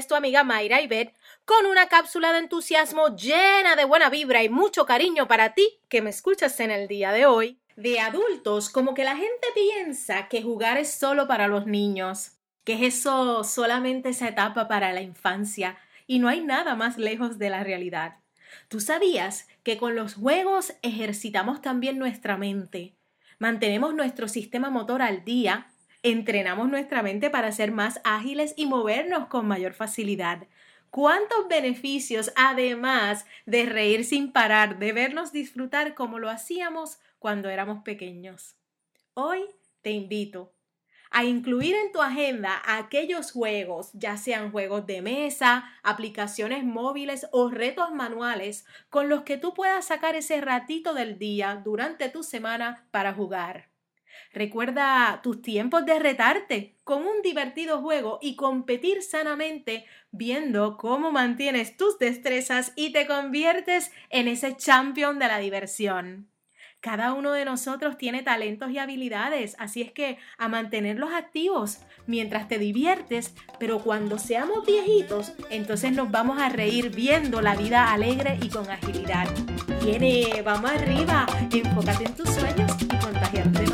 es tu amiga Mayra Ibet con una cápsula de entusiasmo llena de buena vibra y mucho cariño para ti que me escuchas en el día de hoy. De adultos, como que la gente piensa que jugar es solo para los niños, que es eso solamente esa etapa para la infancia y no hay nada más lejos de la realidad. ¿Tú sabías que con los juegos ejercitamos también nuestra mente? Mantenemos nuestro sistema motor al día entrenamos nuestra mente para ser más ágiles y movernos con mayor facilidad. ¿Cuántos beneficios, además de reír sin parar, de vernos disfrutar como lo hacíamos cuando éramos pequeños? Hoy te invito a incluir en tu agenda aquellos juegos, ya sean juegos de mesa, aplicaciones móviles o retos manuales, con los que tú puedas sacar ese ratito del día durante tu semana para jugar. Recuerda tus tiempos de retarte con un divertido juego y competir sanamente viendo cómo mantienes tus destrezas y te conviertes en ese champion de la diversión. Cada uno de nosotros tiene talentos y habilidades, así es que a mantenerlos activos mientras te diviertes, pero cuando seamos viejitos, entonces nos vamos a reír viendo la vida alegre y con agilidad. Viene, vamos arriba, enfócate en tus sueños y contagiarte.